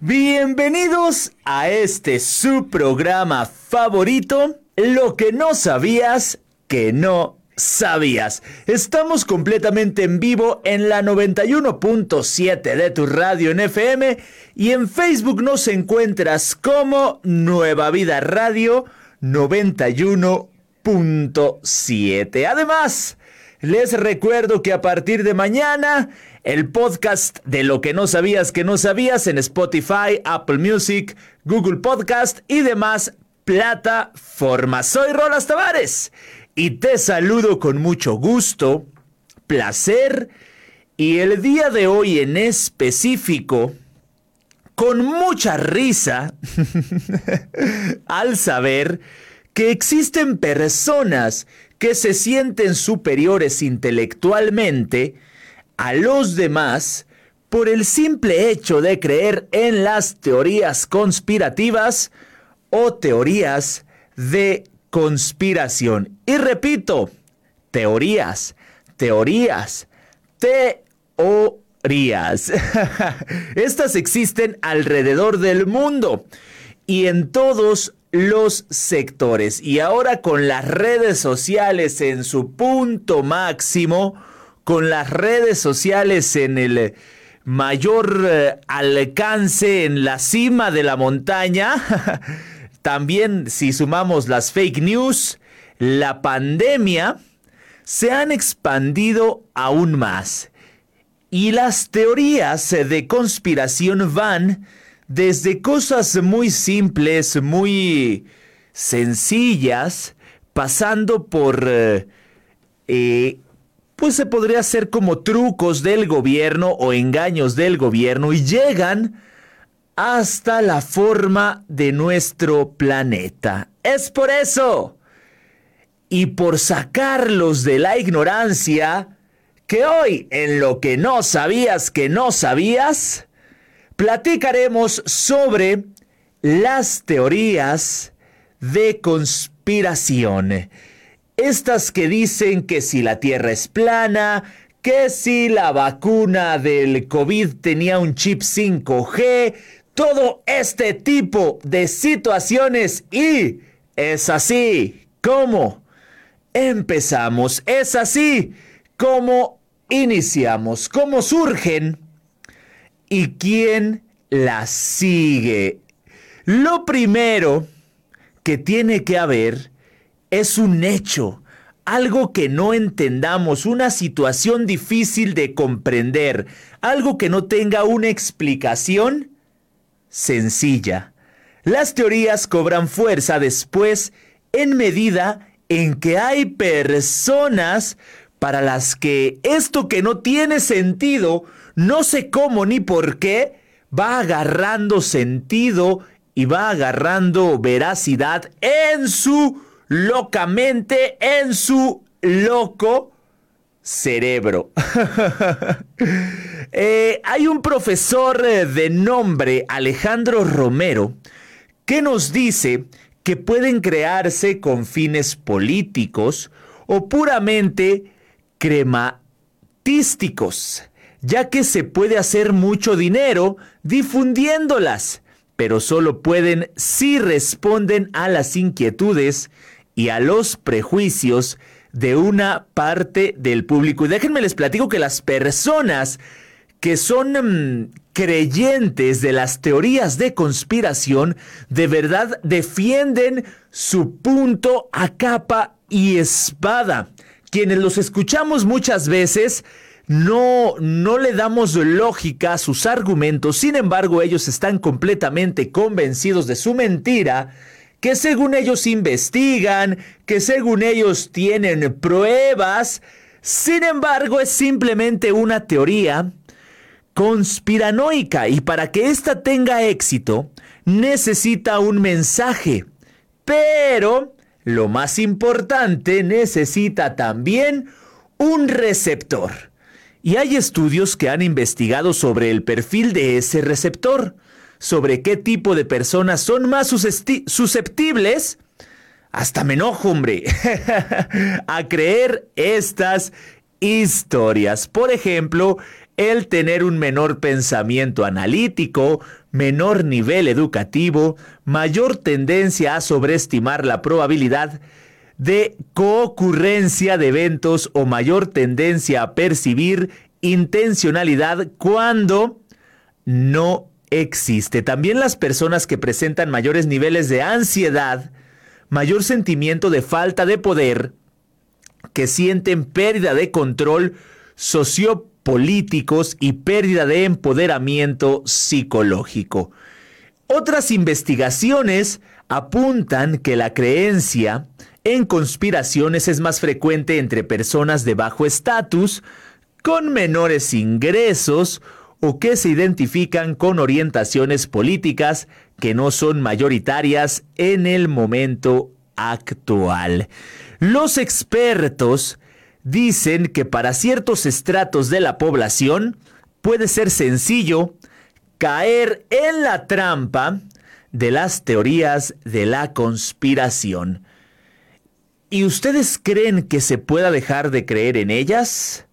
Bienvenidos a este su programa favorito, Lo que no sabías que no sabías. Estamos completamente en vivo en la 91.7 de tu radio en FM y en Facebook nos encuentras como Nueva Vida Radio 91.7. Además, les recuerdo que a partir de mañana el podcast de lo que no sabías que no sabías en Spotify, Apple Music, Google Podcast y demás plataformas. Soy Rolas Tavares y te saludo con mucho gusto, placer y el día de hoy en específico con mucha risa al saber que existen personas que se sienten superiores intelectualmente a los demás por el simple hecho de creer en las teorías conspirativas o teorías de conspiración. Y repito, teorías, teorías, teorías. Estas existen alrededor del mundo y en todos los sectores. Y ahora con las redes sociales en su punto máximo, con las redes sociales en el mayor eh, alcance, en la cima de la montaña, también si sumamos las fake news, la pandemia, se han expandido aún más. Y las teorías de conspiración van desde cosas muy simples, muy sencillas, pasando por... Eh, eh, pues se podría hacer como trucos del gobierno o engaños del gobierno y llegan hasta la forma de nuestro planeta. Es por eso y por sacarlos de la ignorancia que hoy en lo que no sabías que no sabías, platicaremos sobre las teorías de conspiración. Estas que dicen que si la Tierra es plana, que si la vacuna del COVID tenía un chip 5G, todo este tipo de situaciones y es así. Como empezamos, es así como iniciamos, como surgen y quién la sigue. Lo primero que tiene que haber es un hecho, algo que no entendamos, una situación difícil de comprender, algo que no tenga una explicación sencilla. Las teorías cobran fuerza después en medida en que hay personas para las que esto que no tiene sentido, no sé cómo ni por qué, va agarrando sentido y va agarrando veracidad en su locamente, en su loco cerebro. Eh, hay un profesor eh, de nombre Alejandro Romero que nos dice que pueden crearse con fines políticos o puramente crematísticos, ya que se puede hacer mucho dinero difundiéndolas, pero solo pueden si responden a las inquietudes y a los prejuicios de una parte del público. Y déjenme les platico que las personas que son mm, creyentes de las teorías de conspiración de verdad defienden su punto a capa y espada quienes los escuchamos muchas veces, no, no le damos lógica a sus argumentos, sin embargo ellos están completamente convencidos de su mentira, que según ellos investigan, que según ellos tienen pruebas, sin embargo es simplemente una teoría conspiranoica y para que ésta tenga éxito necesita un mensaje, pero lo más importante, necesita también un receptor. Y hay estudios que han investigado sobre el perfil de ese receptor, sobre qué tipo de personas son más susceptibles, hasta me enojo, hombre, a creer estas historias. Por ejemplo, el tener un menor pensamiento analítico, menor nivel educativo, mayor tendencia a sobreestimar la probabilidad de coocurrencia de eventos o mayor tendencia a percibir intencionalidad cuando no existe. También las personas que presentan mayores niveles de ansiedad, mayor sentimiento de falta de poder, que sienten pérdida de control sociopolíticos y pérdida de empoderamiento psicológico. Otras investigaciones apuntan que la creencia en conspiraciones es más frecuente entre personas de bajo estatus, con menores ingresos o que se identifican con orientaciones políticas que no son mayoritarias en el momento actual. Los expertos dicen que para ciertos estratos de la población puede ser sencillo caer en la trampa de las teorías de la conspiración. ¿Y ustedes creen que se pueda dejar de creer en ellas?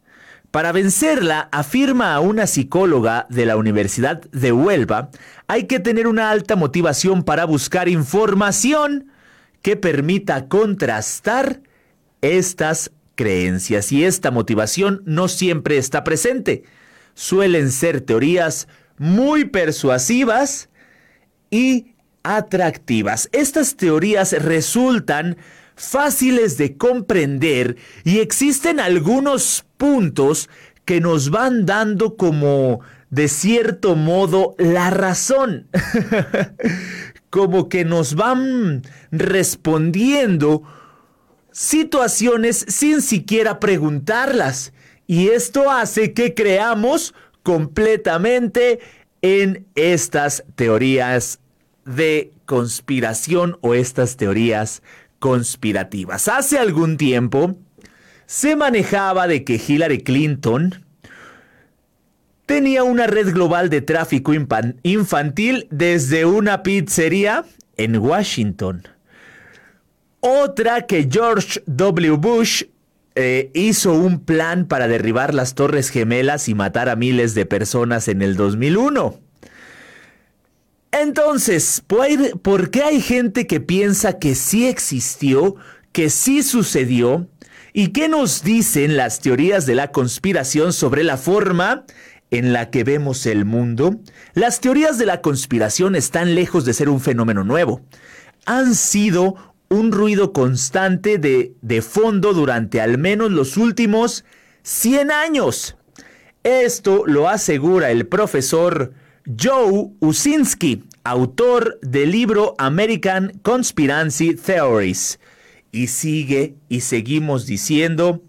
Para vencerla, afirma una psicóloga de la Universidad de Huelva, hay que tener una alta motivación para buscar información que permita contrastar estas creencias. Y esta motivación no siempre está presente. Suelen ser teorías muy persuasivas y atractivas. Estas teorías resultan fáciles de comprender y existen algunos puntos que nos van dando como de cierto modo la razón. como que nos van respondiendo situaciones sin siquiera preguntarlas. Y esto hace que creamos completamente en estas teorías de conspiración o estas teorías conspirativas. Hace algún tiempo se manejaba de que Hillary Clinton tenía una red global de tráfico infantil desde una pizzería en Washington. Otra que George W. Bush eh, hizo un plan para derribar las Torres Gemelas y matar a miles de personas en el 2001. Entonces, ¿por qué hay gente que piensa que sí existió, que sí sucedió? ¿Y qué nos dicen las teorías de la conspiración sobre la forma en la que vemos el mundo? Las teorías de la conspiración están lejos de ser un fenómeno nuevo. Han sido un ruido constante de, de fondo durante al menos los últimos 100 años. Esto lo asegura el profesor Joe Usinski, autor del libro American Conspiracy Theories. Y sigue y seguimos diciendo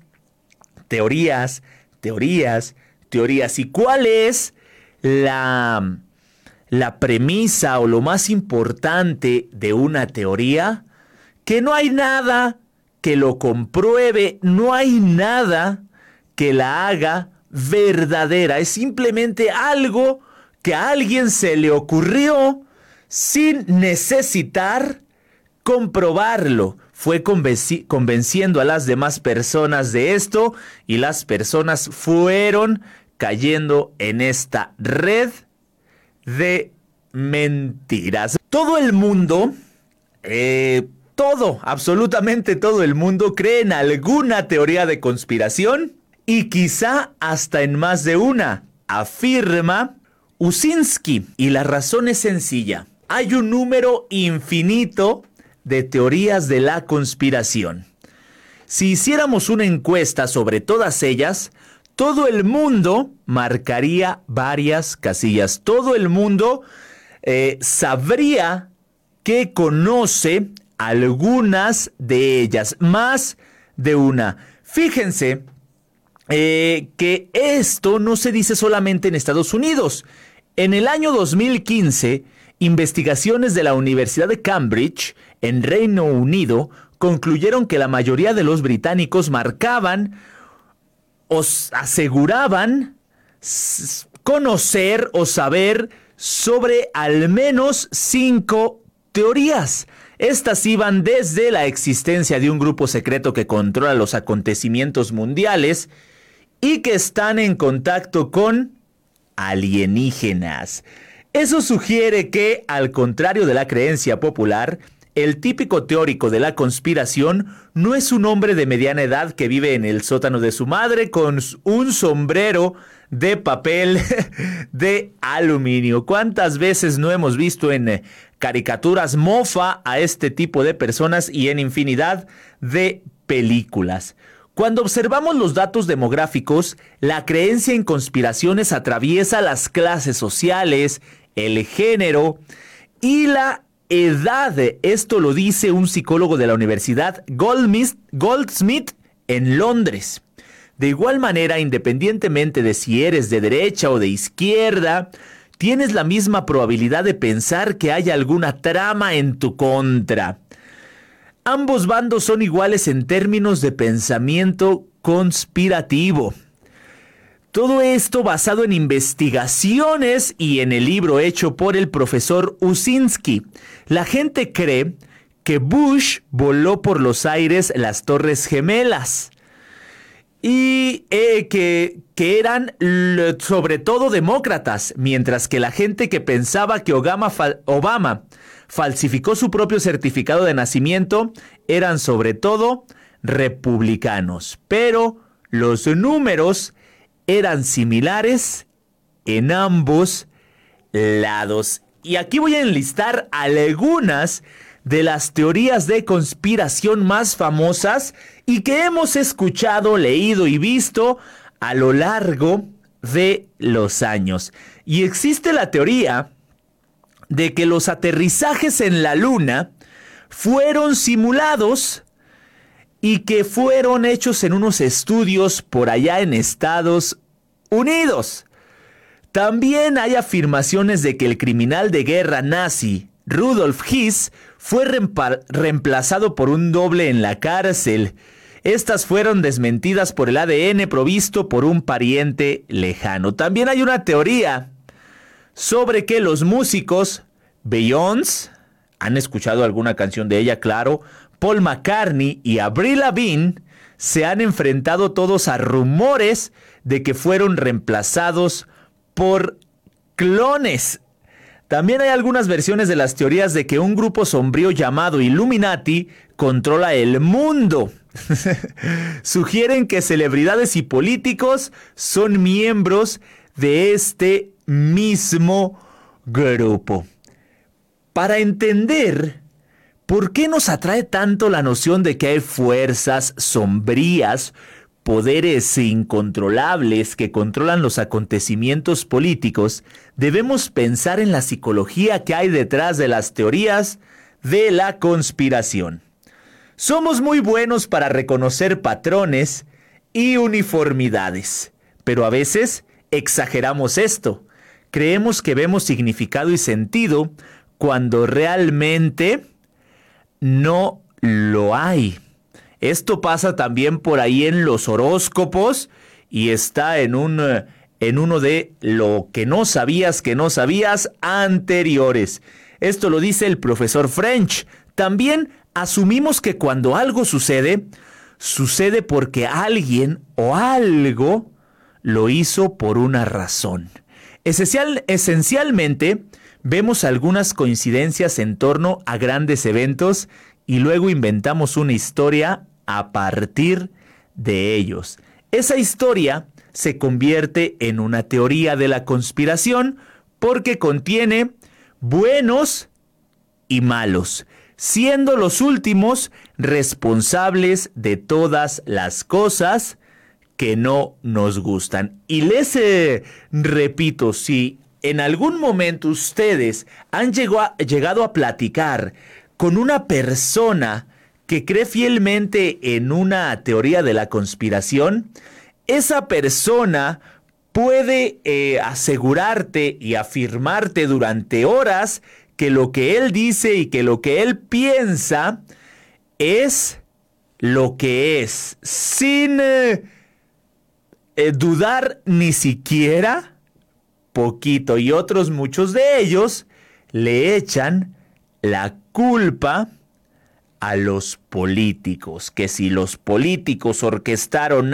teorías, teorías, teorías. ¿Y cuál es la, la premisa o lo más importante de una teoría? Que no hay nada que lo compruebe, no hay nada que la haga verdadera. Es simplemente algo que a alguien se le ocurrió sin necesitar comprobarlo. Fue convenciendo a las demás personas de esto y las personas fueron cayendo en esta red de mentiras. Todo el mundo, eh, todo, absolutamente todo el mundo cree en alguna teoría de conspiración y quizá hasta en más de una. Afirma Usinski. Y la razón es sencilla. Hay un número infinito de teorías de la conspiración. Si hiciéramos una encuesta sobre todas ellas, todo el mundo marcaría varias casillas. Todo el mundo eh, sabría que conoce algunas de ellas, más de una. Fíjense eh, que esto no se dice solamente en Estados Unidos. En el año 2015, investigaciones de la Universidad de Cambridge, en Reino Unido, concluyeron que la mayoría de los británicos marcaban o aseguraban conocer o saber sobre al menos cinco teorías. Estas iban desde la existencia de un grupo secreto que controla los acontecimientos mundiales y que están en contacto con alienígenas. Eso sugiere que, al contrario de la creencia popular, el típico teórico de la conspiración no es un hombre de mediana edad que vive en el sótano de su madre con un sombrero de papel de aluminio. ¿Cuántas veces no hemos visto en eh, caricaturas mofa a este tipo de personas y en infinidad de películas? Cuando observamos los datos demográficos, la creencia en conspiraciones atraviesa las clases sociales, el género y la edad. Esto lo dice un psicólogo de la Universidad Goldsmith en Londres. De igual manera, independientemente de si eres de derecha o de izquierda, tienes la misma probabilidad de pensar que hay alguna trama en tu contra. Ambos bandos son iguales en términos de pensamiento conspirativo. Todo esto basado en investigaciones y en el libro hecho por el profesor Usinski. La gente cree que Bush voló por los aires las Torres Gemelas y eh, que, que, eran sobre todo demócratas, mientras que la gente que pensaba que Obama, Obama falsificó su propio certificado de nacimiento eran sobre todo republicanos. Pero los números eran similares en ambos lados. Y aquí voy a enlistar algunas de las teorías de conspiración más famosas y que hemos escuchado, leído y visto a lo largo de los años. Y existe la teoría de que los aterrizajes en la Luna fueron simulados y que fueron hechos en unos estudios por allá en Estados Unidos. También hay afirmaciones de que el criminal de guerra nazi, Rudolf Hiss, fue reemplazado por un doble en la cárcel. Estas fueron desmentidas por el ADN provisto por un pariente lejano. También hay una teoría sobre que los músicos Beyoncé, han escuchado alguna canción de ella, claro, Paul McCartney y Avril Lavigne se han enfrentado todos a rumores de que fueron reemplazados por clones. También hay algunas versiones de las teorías de que un grupo sombrío llamado Illuminati controla el mundo. Sugieren que celebridades y políticos son miembros de este mismo grupo. Para entender ¿Por qué nos atrae tanto la noción de que hay fuerzas sombrías, poderes incontrolables que controlan los acontecimientos políticos? Debemos pensar en la psicología que hay detrás de las teorías de la conspiración. Somos muy buenos para reconocer patrones y uniformidades, pero a veces exageramos esto. Creemos que vemos significado y sentido cuando realmente no lo hay. Esto pasa también por ahí en los horóscopos y está en un en uno de lo que no sabías que no sabías anteriores. Esto lo dice el profesor French. También asumimos que cuando algo sucede, sucede porque alguien o algo lo hizo por una razón. Esencial, esencialmente, vemos algunas coincidencias en torno a grandes eventos y luego inventamos una historia a partir de ellos. Esa historia se convierte en una teoría de la conspiración porque contiene buenos y malos, siendo los últimos responsables de todas las cosas que no nos gustan. Y les eh, repito, si en algún momento ustedes han llegado a, platicar con una persona que cree fielmente en una teoría de la conspiración, esa persona puede eh, asegurarte y afirmarte durante horas que lo que él dice y que lo que él piensa es lo que es, sin eh, eh, dudar ni siquiera poquito. Y otros muchos de ellos le echan la culpa a los políticos, que si los políticos orquestaron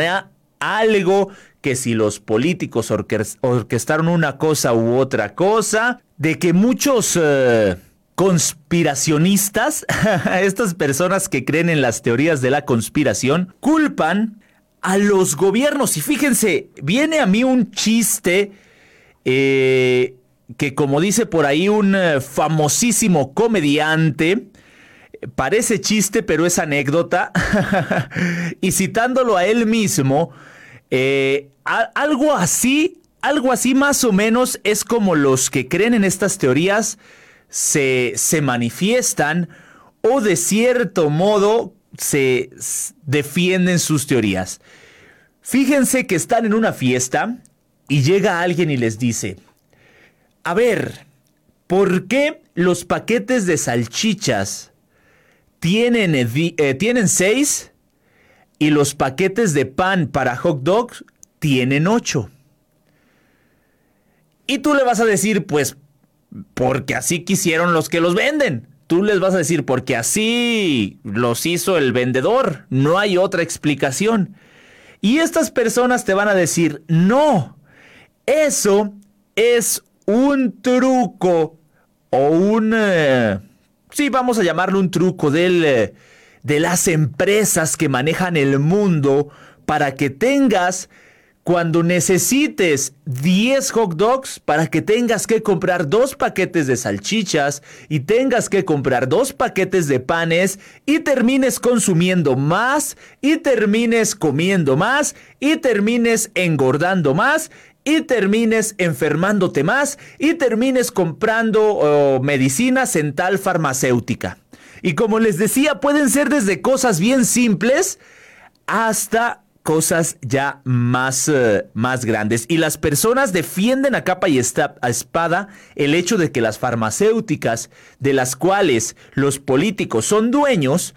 algo, que si los políticos orquestaron una cosa u otra cosa, de que muchos eh, conspiracionistas, estas personas que creen en las teorías de la conspiración, culpan a los gobiernos. Y fíjense, viene a mí un chiste eh, que como dice por ahí un eh, famosísimo comediante, parece chiste pero es anécdota, y citándolo a él mismo, eh, algo así, algo así más o menos es como los que creen en estas teorías se, se manifiestan o de cierto modo se defienden sus teorías. Fíjense que están en una fiesta y llega alguien y les dice, a ver, ¿por qué los paquetes de salchichas tienen, eh, tienen seis y los paquetes de pan para hot dogs tienen ocho? Y tú le vas a decir, pues, porque así quisieron los que los venden. Tú les vas a decir, porque así los hizo el vendedor. No hay otra explicación. Y estas personas te van a decir, no, eso es un truco o un... Eh, sí, vamos a llamarlo un truco eh, de las empresas que manejan el mundo para que tengas cuando necesites 10 hot dogs para que tengas que comprar dos paquetes de salchichas y tengas que comprar dos paquetes de panes y termines consumiendo más y termines comiendo más y termines engordando más y termines enfermándote más y termines comprando medicinas en tal farmacéutica. Y como les decía, pueden ser desde cosas bien simples hasta cosas ya más, eh, más grandes. Y las personas defienden a capa y a espada el hecho de que las farmacéuticas, de las cuales los políticos son dueños,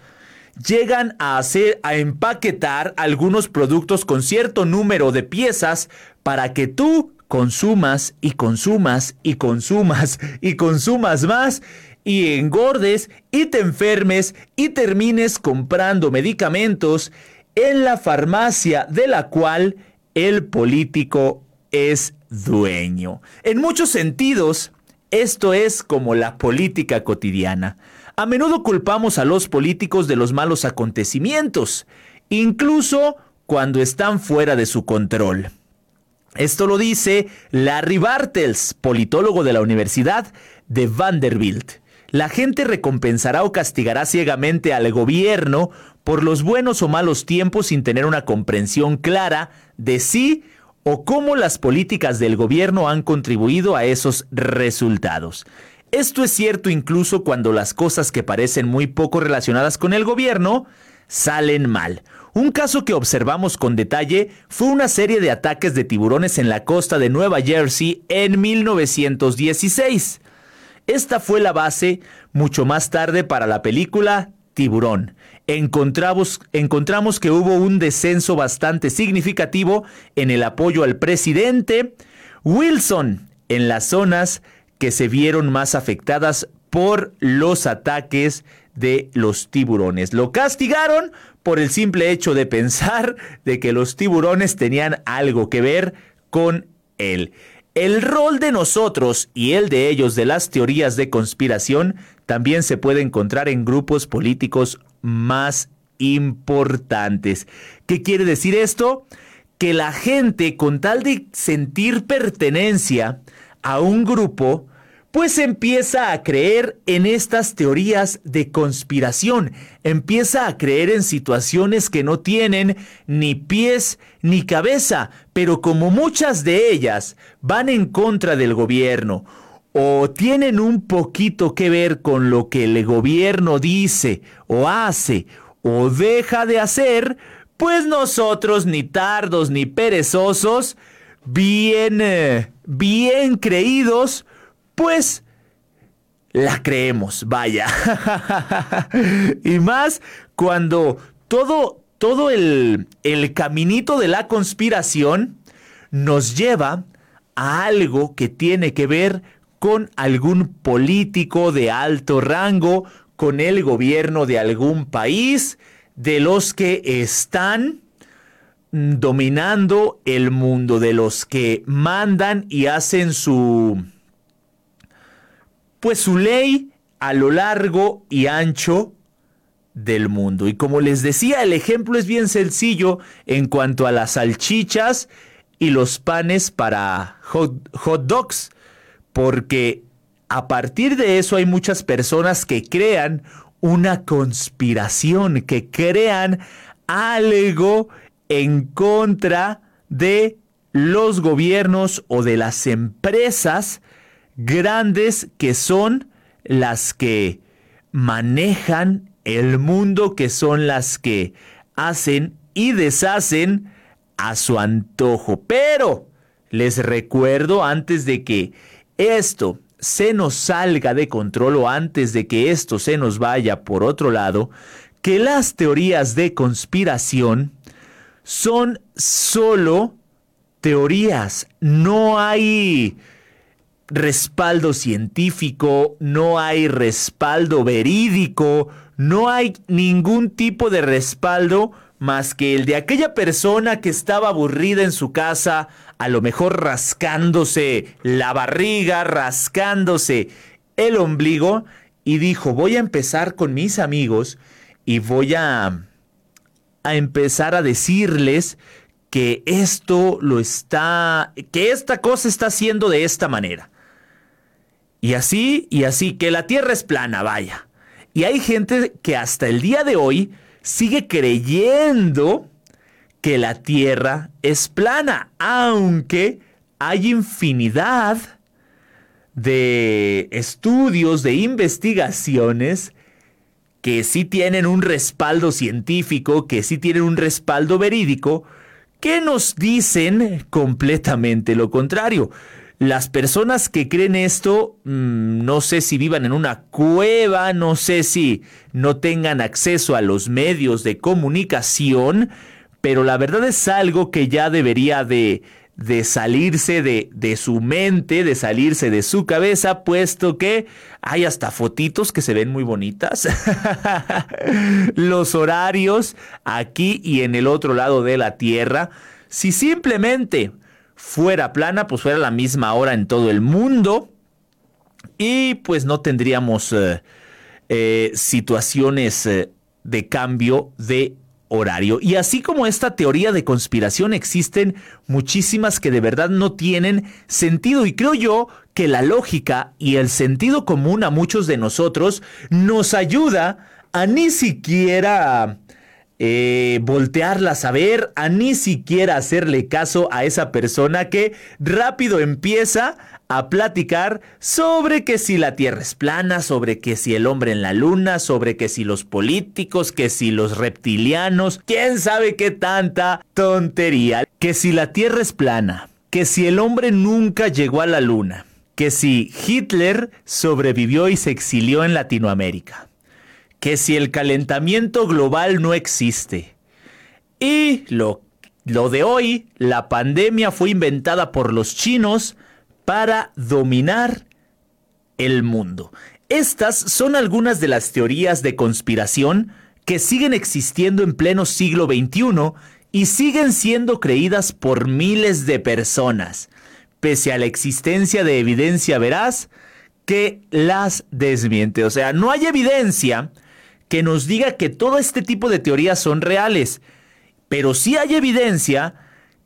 llegan a hacer, a empaquetar algunos productos con cierto número de piezas para que tú consumas y consumas y consumas y consumas más y engordes y te enfermes y termines comprando medicamentos en la farmacia de la cual el político es dueño. En muchos sentidos, esto es como la política cotidiana. A menudo culpamos a los políticos de los malos acontecimientos, incluso cuando están fuera de su control. Esto lo dice Larry Bartels, politólogo de la Universidad de Vanderbilt. La gente recompensará o castigará ciegamente al gobierno por los buenos o malos tiempos sin tener una comprensión clara de sí o cómo las políticas del gobierno han contribuido a esos resultados. Esto es cierto incluso cuando las cosas que parecen muy poco relacionadas con el gobierno salen mal. Un caso que observamos con detalle fue una serie de ataques de tiburones en la costa de Nueva Jersey en 1916. Esta fue la base mucho más tarde para la película Tiburón. Encontramos, que hubo un descenso bastante significativo en el apoyo al presidente Wilson en las zonas que se vieron más afectadas por los ataques de los tiburones. Lo castigaron por el simple hecho de pensar de que los tiburones tenían algo que ver con él. El rol de nosotros y el de ellos de las teorías de conspiración también se puede encontrar en grupos políticos más importantes. ¿Qué quiere decir esto? Que la gente, con tal de sentir pertenencia, a un grupo, pues empieza a creer en estas teorías de conspiración, empieza a creer en situaciones que no tienen ni pies ni cabeza, pero como muchas de ellas van en contra del gobierno o tienen un poquito que ver con lo que el gobierno dice o hace o deja de hacer, pues nosotros ni tardos ni perezosos, bien, eh, bien creídos, pues la creemos, vaya. y más cuando todo, todo el, el caminito de la conspiración nos lleva a algo que tiene que ver con algún político de alto rango, con el gobierno de algún país, de los que están dominando el mundo, de los que mandan y hacen su pues su ley a lo largo y ancho del mundo. Y como les decía, el ejemplo es bien sencillo en cuanto a las salchichas y los panes para hot, hot dogs, porque a partir de eso hay muchas personas que crean una conspiración, que crean algo en contra de los gobiernos o de las empresas grandes que son las que manejan el mundo, que son las que hacen y deshacen a su antojo. Pero les recuerdo antes de que esto se nos salga de control o antes de que esto se nos vaya por otro lado, que las teorías de conspiración son solo teorías. No hay respaldo científico, no hay respaldo verídico, no hay ningún tipo de respaldo más que el de aquella persona que estaba aburrida en su casa, a lo mejor rascándose la barriga, rascándose el ombligo, y dijo, voy a empezar con mis amigos y voy a, empezar a decirles que esto lo está, que esta cosa está haciendo de esta manera. Y así, y así, que la Tierra es plana, vaya. Y hay gente que hasta el día de hoy sigue creyendo que la Tierra es plana, aunque hay infinidad de estudios, de investigaciones que sí tienen un respaldo científico, que sí tienen un respaldo verídico, que nos dicen completamente lo contrario. Las personas que creen esto, mm, no sé si vivan en una cueva, no sé si no tengan acceso a los medios de comunicación, pero la verdad es algo que ya debería de, de salirse de, de, su mente, de salirse de su cabeza, puesto que hay hasta fotitos que se ven muy bonitas. Los horarios aquí y en el otro lado de la Tierra. Si simplemente fuera plana, pues fuera la misma hora en todo el mundo y pues no tendríamos eh, eh, situaciones eh, de cambio de horario. Y así como esta teoría de conspiración existen muchísimas que de verdad no tienen sentido y creo yo que la lógica y el sentido común a muchos de nosotros nos ayuda a ni siquiera eh, voltearlas a ver, a ni siquiera hacerle caso a esa persona que rápido empieza a platicar sobre que si la Tierra es plana, sobre que si el hombre en la luna, sobre que si los políticos, que si los reptilianos, quién sabe qué tanta tontería, que si la Tierra es plana, que si el hombre nunca llegó a la luna, que si Hitler sobrevivió y se exilió en Latinoamérica que si el calentamiento global no existe. Y lo, lo de hoy, la pandemia fue inventada por los chinos para dominar el mundo. Estas son algunas de las teorías de conspiración que siguen existiendo en pleno siglo XXI y siguen siendo creídas por miles de personas, pese a la existencia de evidencia veraz que las desmiente. O sea, no hay evidencia que nos diga que todo este tipo de teorías son reales, pero sí hay evidencia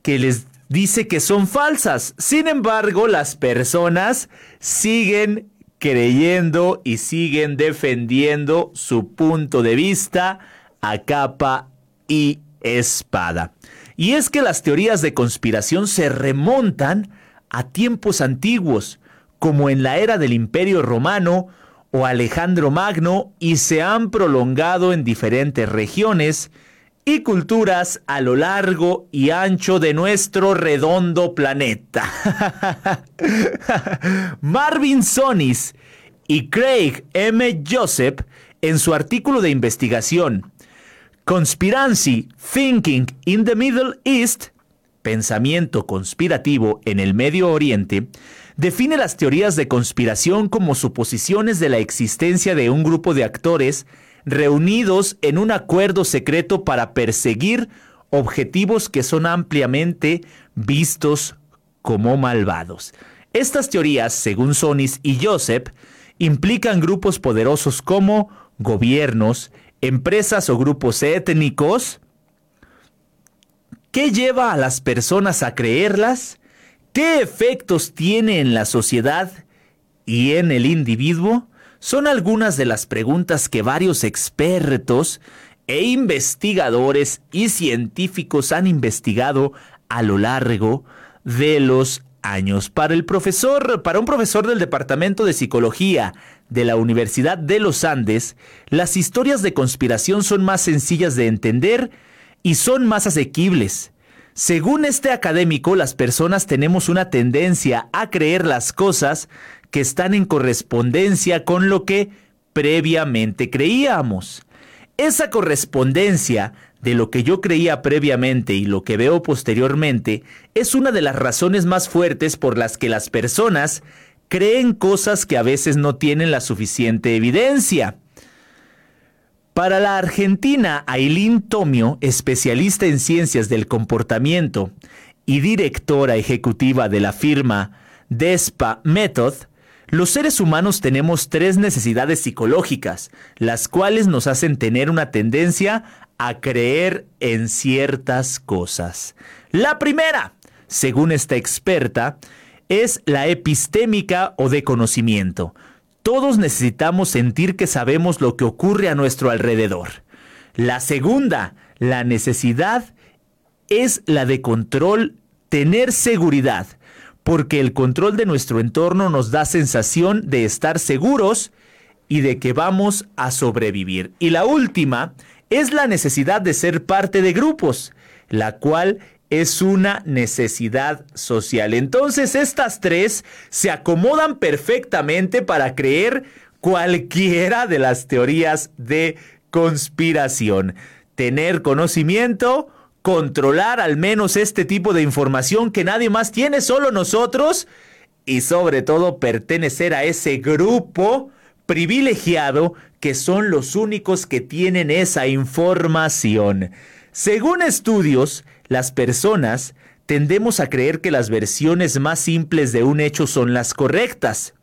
que les dice que son falsas. Sin embargo, las personas siguen creyendo y siguen defendiendo su punto de vista a capa y espada. Y es que las teorías de conspiración se remontan a tiempos antiguos, como en la era del Imperio Romano o Alejandro Magno y se han prolongado en diferentes regiones y culturas a lo largo y ancho de nuestro redondo planeta. Marvin Sonis y Craig M. Joseph en su artículo de investigación Conspiracy Thinking in the Middle East, pensamiento conspirativo en el Medio Oriente, define las teorías de conspiración como suposiciones de la existencia de un grupo de actores reunidos en un acuerdo secreto para perseguir objetivos que son ampliamente vistos como malvados. Estas teorías, según Sonis y Joseph, implican grupos poderosos como gobiernos, empresas o grupos étnicos. ¿Qué lleva a las personas a creerlas? ¿Qué efectos tiene en la sociedad y en el individuo? Son algunas de las preguntas que varios expertos e investigadores y científicos han investigado a lo largo de los años. Para el profesor, para un profesor del Departamento de Psicología de la Universidad de los Andes, las historias de conspiración son más sencillas de entender y son más asequibles. Según este académico, las personas tenemos una tendencia a creer las cosas que están en correspondencia con lo que previamente creíamos. Esa correspondencia de lo que yo creía previamente y lo que veo posteriormente es una de las razones más fuertes por las que las personas creen cosas que a veces no tienen la suficiente evidencia. Para la argentina Aileen Tomio, especialista en ciencias del comportamiento y directora ejecutiva de la firma DESPA Method, los seres humanos tenemos tres necesidades psicológicas, las cuales nos hacen tener una tendencia a creer en ciertas cosas. La primera, según esta experta, es la epistémica o de conocimiento. Todos necesitamos sentir que sabemos lo que ocurre a nuestro alrededor. La segunda, la necesidad, es la de control, tener seguridad porque el control de nuestro entorno nos da sensación de estar seguros y de que vamos a sobrevivir. Y la última es la necesidad de ser parte de grupos, la cual es una necesidad social. Entonces estas tres se acomodan perfectamente para creer cualquiera de las teorías de conspiración. Tener conocimiento, controlar al menos este tipo de información que nadie más tiene, solo nosotros, y sobre todo pertenecer a ese grupo privilegiado que son los únicos que tienen esa información. Según estudios, las personas tendemos a creer que las versiones más simples de un hecho son las correctas.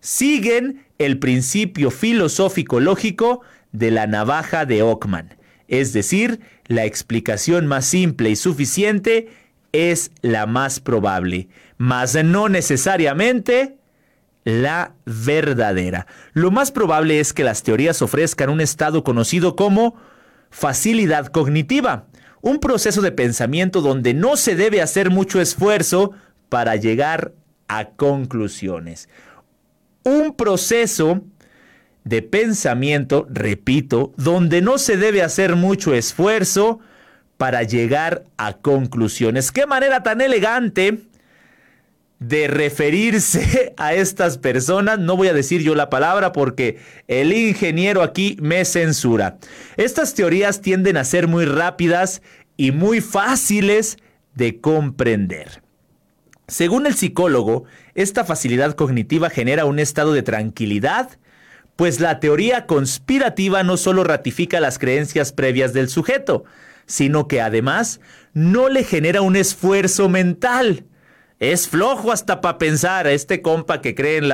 Siguen el principio filosófico lógico de la navaja de Ockman, es decir, la explicación más simple y suficiente es la más probable, mas no necesariamente la verdadera. Lo más probable es que las teorías ofrezcan un estado conocido como facilidad cognitiva, un proceso de pensamiento donde no se debe hacer mucho esfuerzo para llegar a conclusiones. Un proceso de pensamiento, repito, donde no se debe hacer mucho esfuerzo para llegar a conclusiones. Qué manera tan elegante de referirse a estas personas. No voy a decir yo la palabra porque el ingeniero aquí me censura. Estas teorías tienden a ser muy rápidas y muy fáciles de comprender. Según el psicólogo, esta facilidad cognitiva genera un estado de tranquilidad, pues la teoría conspirativa no solo ratifica las creencias previas del sujeto, sino que además no le genera un esfuerzo mental. Es flojo hasta para pensar a este compa que cree en,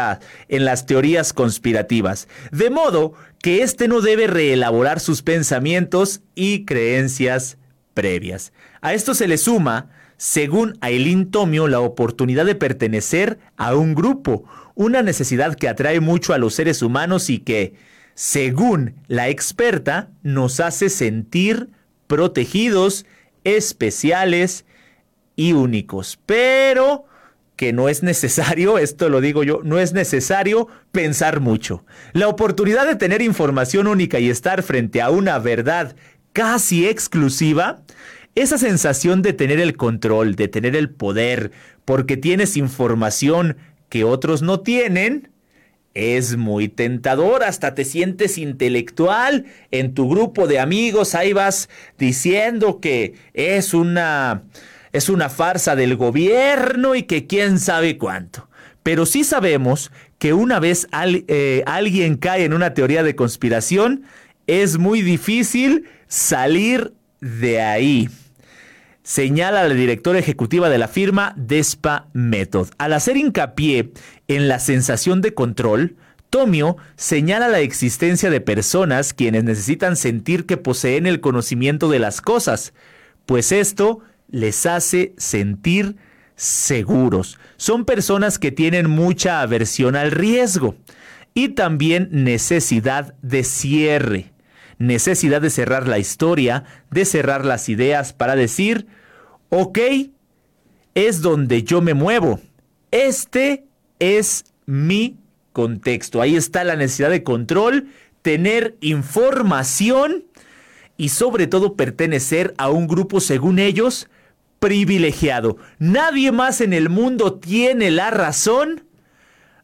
en las teorías conspirativas. De modo que éste no debe reelaborar sus pensamientos y creencias previas. A esto se le suma, según Aileen Tomio, la oportunidad de pertenecer a un grupo, una necesidad que atrae mucho a los seres humanos y que, según la experta, nos hace sentir protegidos, especiales y únicos. Pero que no es necesario, esto lo digo yo, no es necesario pensar mucho. La oportunidad de tener información única y estar frente a una verdad casi exclusiva, esa sensación de tener el control, de tener el poder, porque tienes información que otros no tienen, es muy tentador, hasta te sientes intelectual en tu grupo de amigos, ahí vas diciendo que es una es una farsa del gobierno y que quién sabe cuánto. Pero sí sabemos que una vez eh, alguien cae en una teoría de conspiración, es muy difícil salir de ahí. señala la directora ejecutiva de la firma Despa Method. Al hacer hincapié en la sensación de control, Tomio señala la existencia de personas quienes necesitan sentir que poseen el conocimiento de las cosas, pues esto les hace sentir seguros. Son personas que tienen mucha aversión al riesgo y también necesidad de cierre necesidad de cerrar la historia, de cerrar las ideas para decir, ok, es donde yo me muevo. Este es mi contexto. Ahí está la necesidad de control, tener información y sobre todo pertenecer a un grupo, según ellos, privilegiado. Nadie más en el mundo tiene la razón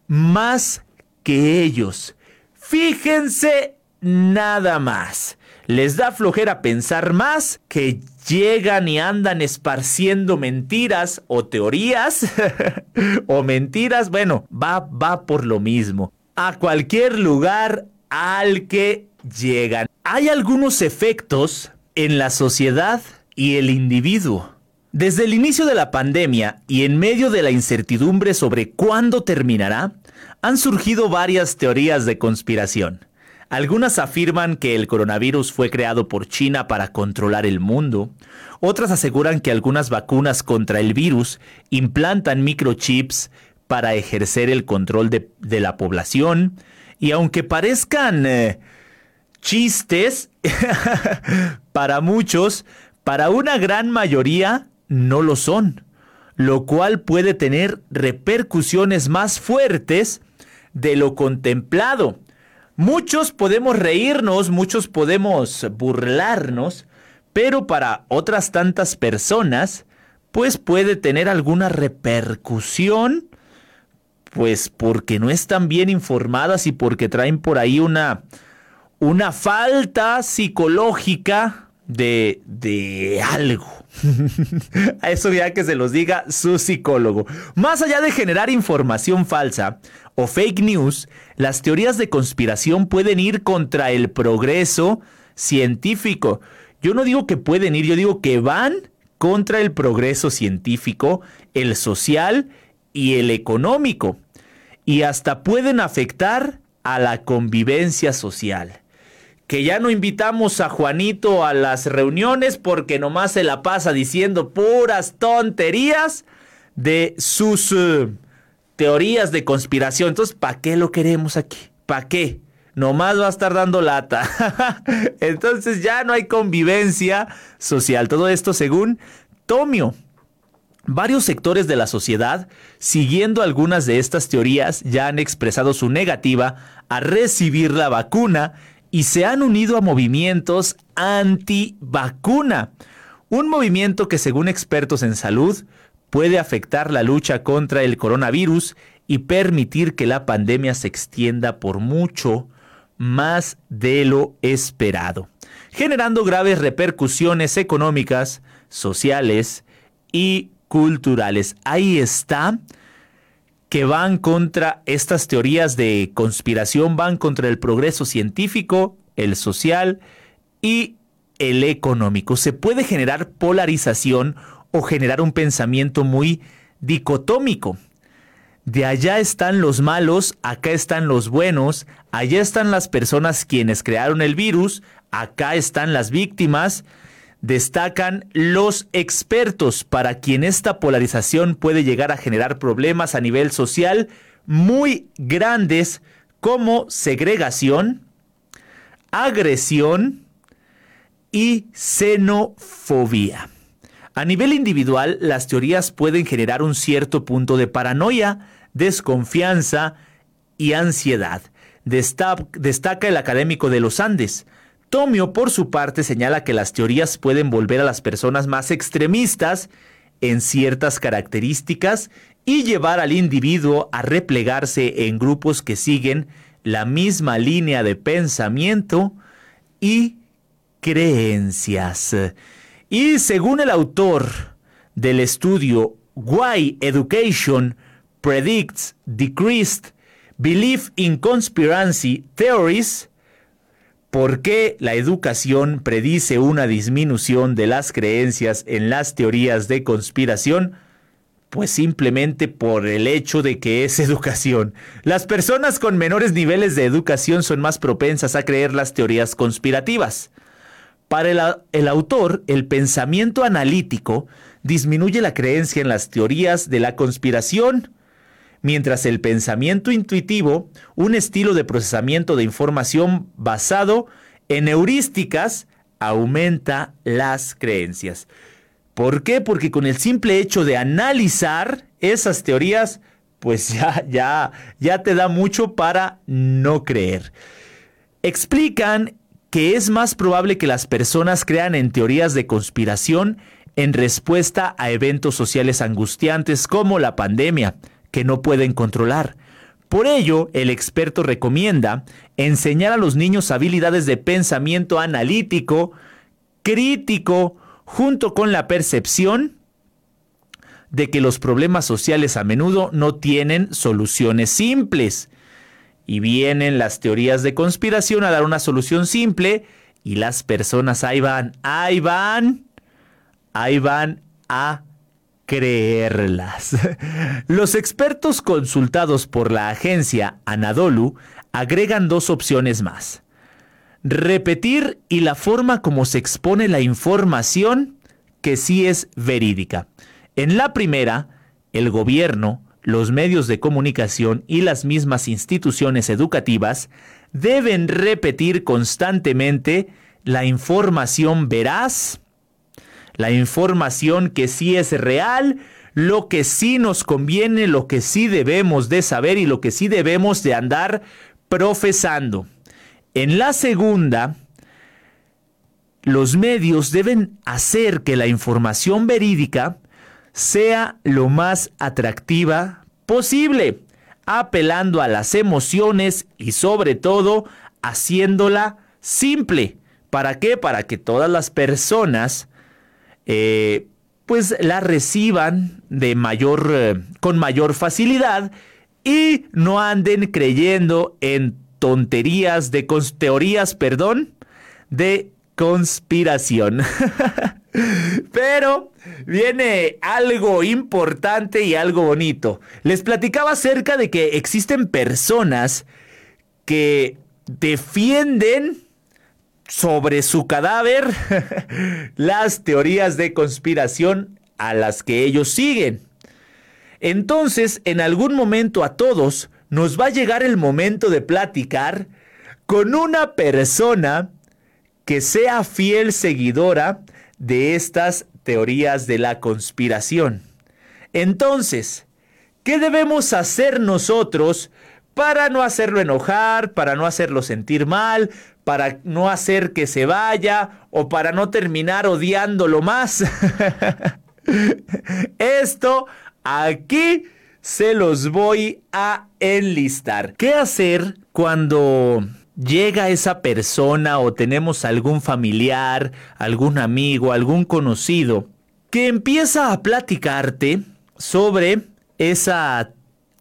más que ellos. Fíjense nada más. Les da flojera pensar más que llegan y andan esparciendo mentiras o teorías o mentiras. Bueno, va, va por lo mismo. A cualquier lugar al que llegan. Hay algunos efectos en la sociedad y el individuo. Desde el inicio de la pandemia y en medio de la incertidumbre sobre cuándo terminará, han surgido varias teorías de conspiración. Algunas afirman que el coronavirus fue creado por China para controlar el mundo. Otras aseguran que algunas vacunas contra el virus implantan microchips para ejercer el control de, la población. Y aunque parezcan eh, chistes para muchos, para una gran mayoría no lo son, lo cual puede tener repercusiones más fuertes de lo contemplado. Muchos podemos reírnos, muchos podemos burlarnos, pero para otras tantas personas, pues puede tener alguna repercusión, pues porque no están bien informadas y porque traen por ahí una, una falta psicológica de, de algo. A eso ya que se los diga su psicólogo. Más allá de generar información falsa o fake news, las teorías de conspiración pueden ir contra el progreso científico. Yo no digo que pueden ir, yo digo que van contra el progreso científico, el social y el económico. Y hasta pueden afectar a la convivencia social que ya no invitamos a Juanito a las reuniones porque nomás se la pasa diciendo puras tonterías de sus eh, teorías de conspiración. Entonces, ¿para qué lo queremos aquí? ¿Para qué? Nomás va a estar dando lata. Entonces ya no hay convivencia social. Todo esto según Tomio. Varios sectores de la sociedad, siguiendo algunas de estas teorías, ya han expresado su negativa a recibir la vacuna y se han unido a movimientos anti-vacuna. Un movimiento que según expertos en salud puede afectar la lucha contra el coronavirus y permitir que la pandemia se extienda por mucho más de lo esperado, generando graves repercusiones económicas, sociales y culturales. Ahí está que van contra estas teorías de conspiración, van contra el progreso científico, el social y el económico. Se puede generar polarización o generar un pensamiento muy dicotómico. De allá están los malos, acá están los buenos, allá están las personas quienes crearon el virus, acá están las víctimas, destacan los expertos para quien esta polarización puede llegar a generar problemas a nivel social muy grandes como segregación, agresión y xenofobia. A nivel individual, las teorías pueden generar un cierto punto de paranoia, desconfianza y ansiedad. Destaca el académico de los Andes, Tomio, por su parte, señala que las teorías pueden volver a las personas más extremistas en ciertas características y llevar al individuo a replegarse en grupos que siguen la misma línea de pensamiento y creencias. Y según el autor del estudio Why Education Predicts Decreased Belief in Conspiracy Theories, ¿Por qué la educación predice una disminución de las creencias en las teorías de conspiración? Pues simplemente por el hecho de que es educación. Las personas con menores niveles de educación son más propensas a creer las teorías conspirativas. Para el, autor, el pensamiento analítico disminuye la creencia en las teorías de la conspiración, mientras el pensamiento intuitivo, un estilo de procesamiento de información basado en heurísticas, aumenta las creencias. ¿Por qué? Porque con el simple hecho de analizar esas teorías, pues ya, ya, ya te da mucho para no creer. Explican que es más probable que las personas crean en teorías de conspiración en respuesta a eventos sociales angustiantes como la pandemia, que no pueden controlar. Por ello, el experto recomienda enseñar a los niños habilidades de pensamiento analítico, crítico, junto con la percepción de que los problemas sociales a menudo no tienen soluciones simples y vienen las teorías de conspiración a dar una solución simple y las personas ahí van, ahí van, ahí van a creerlas. Los expertos consultados por la agencia Anadolu agregan dos opciones más. Repetir y la forma como se expone la información que sí es verídica. En la primera, el gobierno los medios de comunicación y las mismas instituciones educativas deben repetir constantemente la información veraz, la información que sí es real, lo que sí nos conviene, lo que sí debemos de saber y lo que sí debemos de andar profesando. En la segunda, los medios deben hacer que la información verídica sea lo más atractiva posible, apelando a las emociones y sobre todo haciéndola simple. ¿Para qué? Para que todas las personas eh, pues la reciban de mayor, eh, con mayor facilidad y no anden creyendo en tonterías de teorías, perdón, de conspiración. Pero viene algo importante y algo bonito. Les platicaba acerca de que existen personas que defienden sobre su cadáver las teorías de conspiración a las que ellos siguen. Entonces, en algún momento a todos nos va a llegar el momento de platicar con una persona que sea fiel seguidora de estas teorías de la conspiración. Entonces, ¿qué debemos hacer nosotros para no hacerlo enojar, para no hacerlo sentir mal, para no hacer que se vaya o para no terminar odiándolo más? Esto aquí se los voy a enlistar. ¿Qué hacer cuando llega esa persona o tenemos algún familiar, algún amigo, algún conocido que empieza a platicarte sobre esa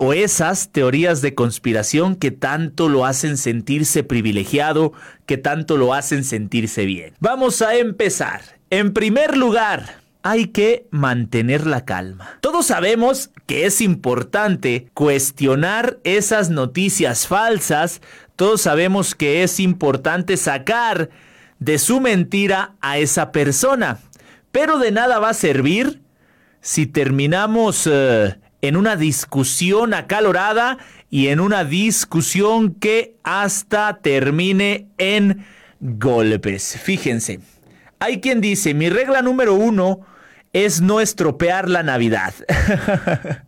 o esas teorías de conspiración que tanto lo hacen sentirse privilegiado, que tanto lo hacen sentirse bien. Vamos a empezar. En primer lugar, hay que mantener la calma. Todos sabemos que es importante cuestionar esas noticias falsas, todos sabemos que es importante sacar de su mentira a esa persona, pero de nada va a servir si terminamos eh, en una discusión acalorada y en una discusión que hasta termine en golpes. Fíjense. Hay quien dice, mi regla número uno es no estropear la Navidad.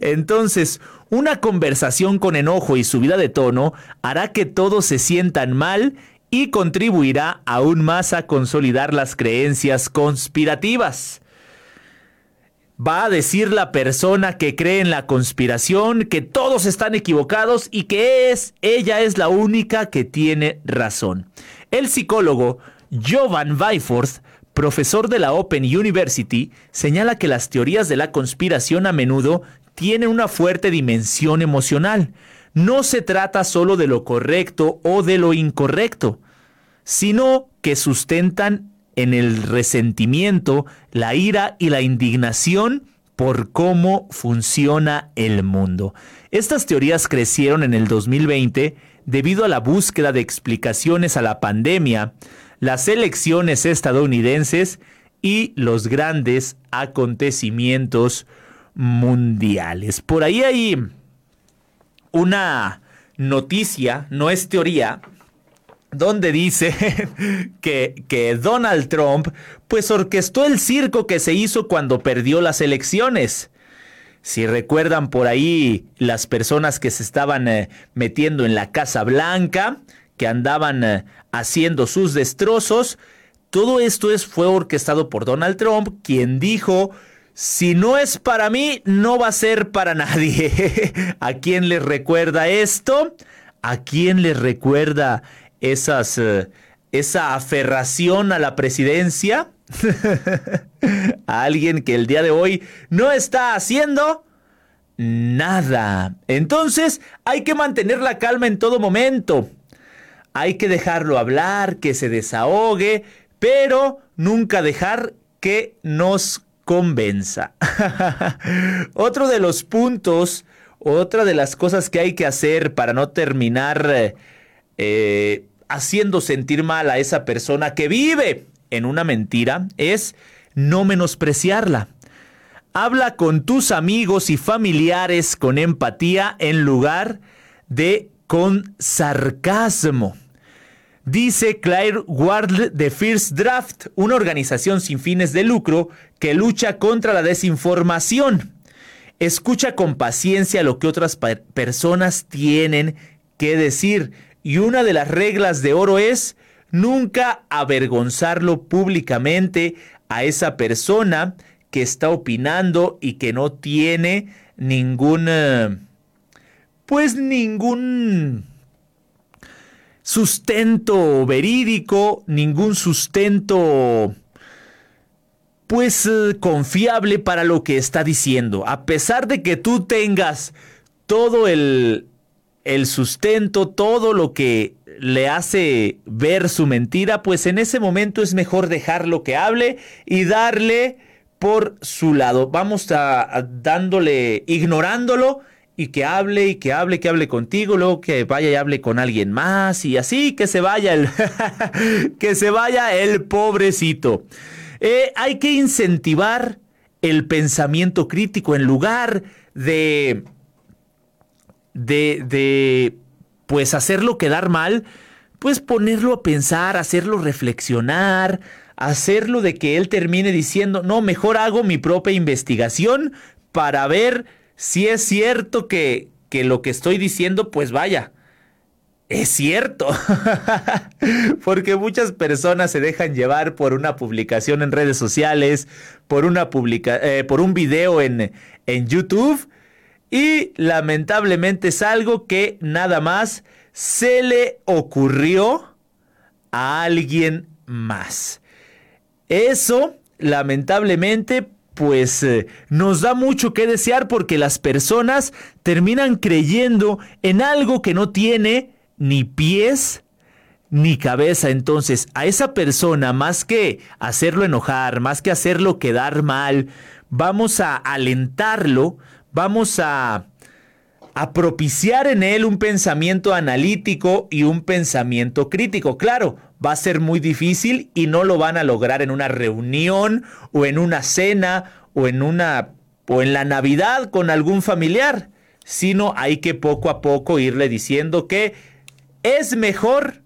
Entonces, una conversación con enojo y subida de tono hará que todos se sientan mal y contribuirá aún más a consolidar las creencias conspirativas. Va a decir la persona que cree en la conspiración que todos están equivocados y que es ella es la única que tiene razón. El psicólogo Jovan Weiforth, profesor de la Open University, señala que las teorías de la conspiración a menudo tienen una fuerte dimensión emocional. No se trata solo de lo correcto o de lo incorrecto, sino que sustentan en el resentimiento, la ira y la indignación por cómo funciona el mundo. Estas teorías crecieron en el 2020 debido a la búsqueda de explicaciones a la pandemia, las elecciones estadounidenses y los grandes acontecimientos mundiales. Por ahí hay una noticia, no es teoría, donde dice que, que, Donald Trump pues orquestó el circo que se hizo cuando perdió las elecciones. Si recuerdan por ahí las personas que se estaban eh, metiendo en la Casa Blanca, que andaban eh, haciendo sus destrozos, todo esto es, fue orquestado por Donald Trump, quien dijo, si no es para mí, no va a ser para nadie. ¿A quién le recuerda esto? ¿A quién le recuerda esas, eh, esa aferración a la presidencia, a alguien que el día de hoy no está haciendo nada. Entonces hay que mantener la calma en todo momento. Hay que dejarlo hablar, que se desahogue, pero nunca dejar que nos convenza. Otro de los puntos, otra de las cosas que hay que hacer para no terminar eh, haciendo sentir mal a esa persona que vive en una mentira es no menospreciarla. Habla con tus amigos y familiares con empatía en lugar de con sarcasmo. Dice Claire Ward de First Draft, una organización sin fines de lucro que lucha contra la desinformación. Escucha con paciencia lo que otras personas tienen que decir y una de las reglas de oro es nunca avergonzarlo públicamente a esa persona que está opinando y que no tiene ningún, eh, pues ningún sustento verídico, ningún sustento pues eh, confiable para lo que está diciendo. A pesar de que tú tengas todo el, el sustento, todo lo que le hace ver su mentira, pues en ese momento es mejor dejarlo que hable y darle por su lado. Vamos a, dándole, ignorándolo y que hable y que hable, que hable contigo, luego que vaya y hable con alguien más y así que se vaya el, que se vaya el pobrecito. Eh, hay que incentivar el pensamiento crítico en lugar de de, de pues hacerlo quedar mal, pues ponerlo a pensar, hacerlo reflexionar, hacerlo de que él termine diciendo, no, mejor hago mi propia investigación para ver si es cierto que, que lo que estoy diciendo, pues vaya, es cierto. Porque muchas personas se dejan llevar por una publicación en redes sociales, por, una publica eh, por un video en, en YouTube y lamentablemente es algo que nada más se le ocurrió a alguien más. Eso, lamentablemente, pues eh, nos da mucho que desear porque las personas terminan creyendo en algo que no tiene ni pies ni cabeza. Entonces, a esa persona, más que hacerlo enojar, más que hacerlo quedar mal, vamos a alentarlo, vamos a, propiciar en él un pensamiento analítico y un pensamiento crítico. Claro, va a ser muy difícil y no lo van a lograr en una reunión o en una cena o en una o en la Navidad con algún familiar, sino hay que poco a poco irle diciendo que es mejor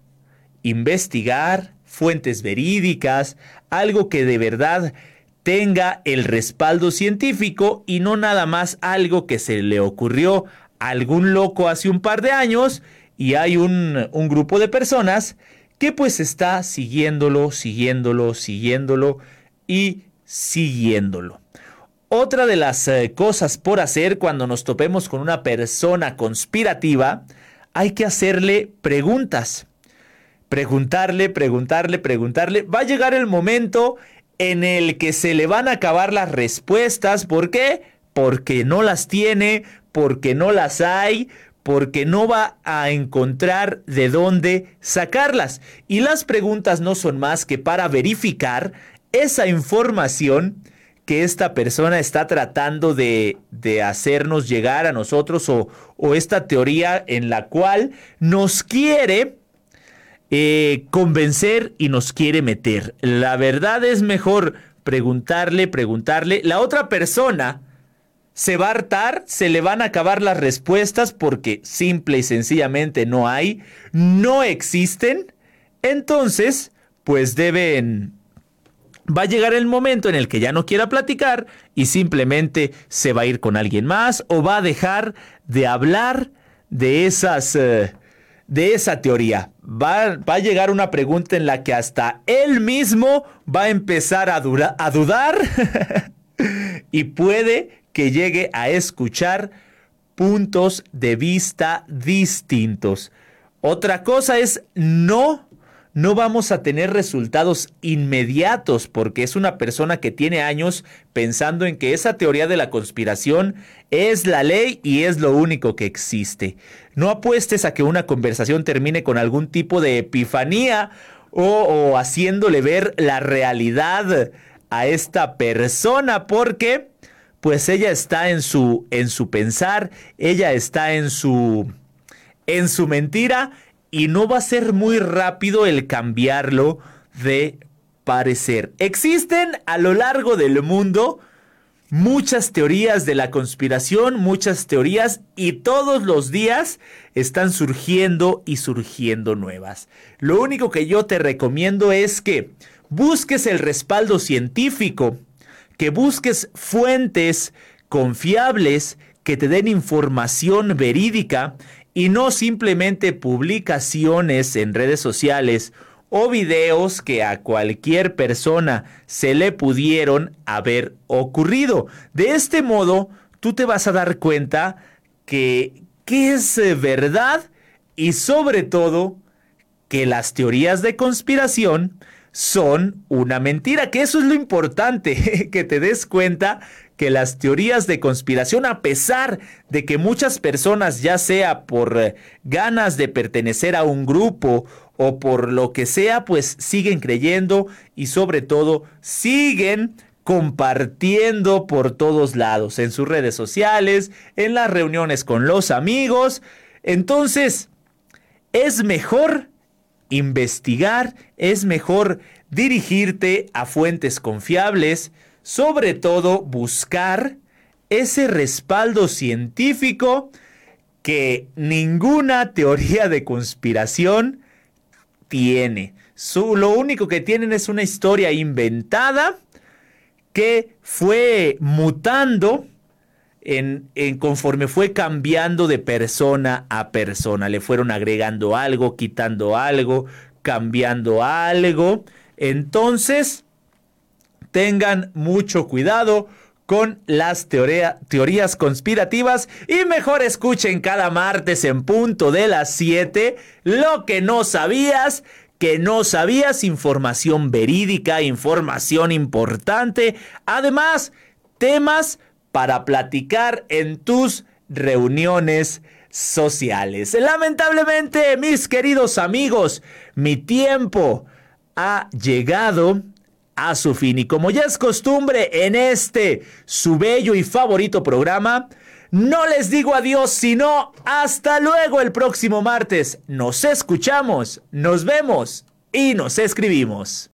investigar fuentes verídicas, algo que de verdad tenga el respaldo científico y no nada más algo que se le ocurrió a algún loco hace un par de años y hay un, un grupo de personas que pues está siguiéndolo, siguiéndolo, siguiéndolo y siguiéndolo. Otra de las eh, cosas por hacer cuando nos topemos con una persona conspirativa, hay que hacerle preguntas. Preguntarle, preguntarle, preguntarle. Va a llegar el momento en el que se le van a acabar las respuestas. ¿Por qué? Porque no las tiene, porque no las hay, porque no va a encontrar de dónde sacarlas. Y las preguntas no son más que para verificar esa información que esta persona está tratando de, hacernos llegar a nosotros o, esta teoría en la cual nos quiere eh, convencer y nos quiere meter. La verdad es mejor preguntarle, preguntarle. La otra persona se va a hartar, se le van a acabar las respuestas porque simple y sencillamente no hay, no existen. Entonces, pues deben va a llegar el momento en el que ya no quiera platicar y simplemente se va a ir con alguien más o va a dejar de hablar de esas eh, de esa teoría. Va, va, a llegar una pregunta en la que hasta él mismo va a empezar a, a dudar y puede que llegue a escuchar puntos de vista distintos. Otra cosa es no no vamos a tener resultados inmediatos porque es una persona que tiene años pensando en que esa teoría de la conspiración es la ley y es lo único que existe. No apuestes a que una conversación termine con algún tipo de epifanía o, haciéndole ver la realidad a esta persona porque pues ella está en su en su pensar, ella está en su en su mentira y no va a ser muy rápido el cambiarlo de parecer. Existen a lo largo del mundo muchas teorías de la conspiración, muchas teorías y todos los días están surgiendo y surgiendo nuevas. Lo único que yo te recomiendo es que busques el respaldo científico, que busques fuentes confiables que te den información verídica y no simplemente publicaciones en redes sociales o videos que a cualquier persona se le pudieron haber ocurrido. De este modo, tú te vas a dar cuenta que, que es eh, verdad y sobre todo que las teorías de conspiración son una mentira, que eso es lo importante, que te des cuenta que las teorías de conspiración, a pesar de que muchas personas, ya sea por eh, ganas de pertenecer a un grupo o por lo que sea, pues siguen creyendo y sobre todo siguen compartiendo por todos lados, en sus redes sociales, en las reuniones con los amigos. Entonces, es mejor investigar, es mejor dirigirte a fuentes confiables, sobre todo buscar ese respaldo científico que ninguna teoría de conspiración tiene. lo único que tienen es una historia inventada que fue mutando en, conforme fue cambiando de persona a persona. Le fueron agregando algo, quitando algo, cambiando algo. Entonces, tengan mucho cuidado con las teorías conspirativas y mejor escuchen cada martes en punto de las 7 lo que no sabías, que no sabías, información verídica, información importante, además temas para platicar en tus reuniones sociales. Lamentablemente, mis queridos amigos, mi tiempo ha llegado a su fin. Y como ya es costumbre en este su bello y favorito programa, no les digo adiós, sino hasta luego el próximo martes. Nos escuchamos, nos vemos y nos escribimos.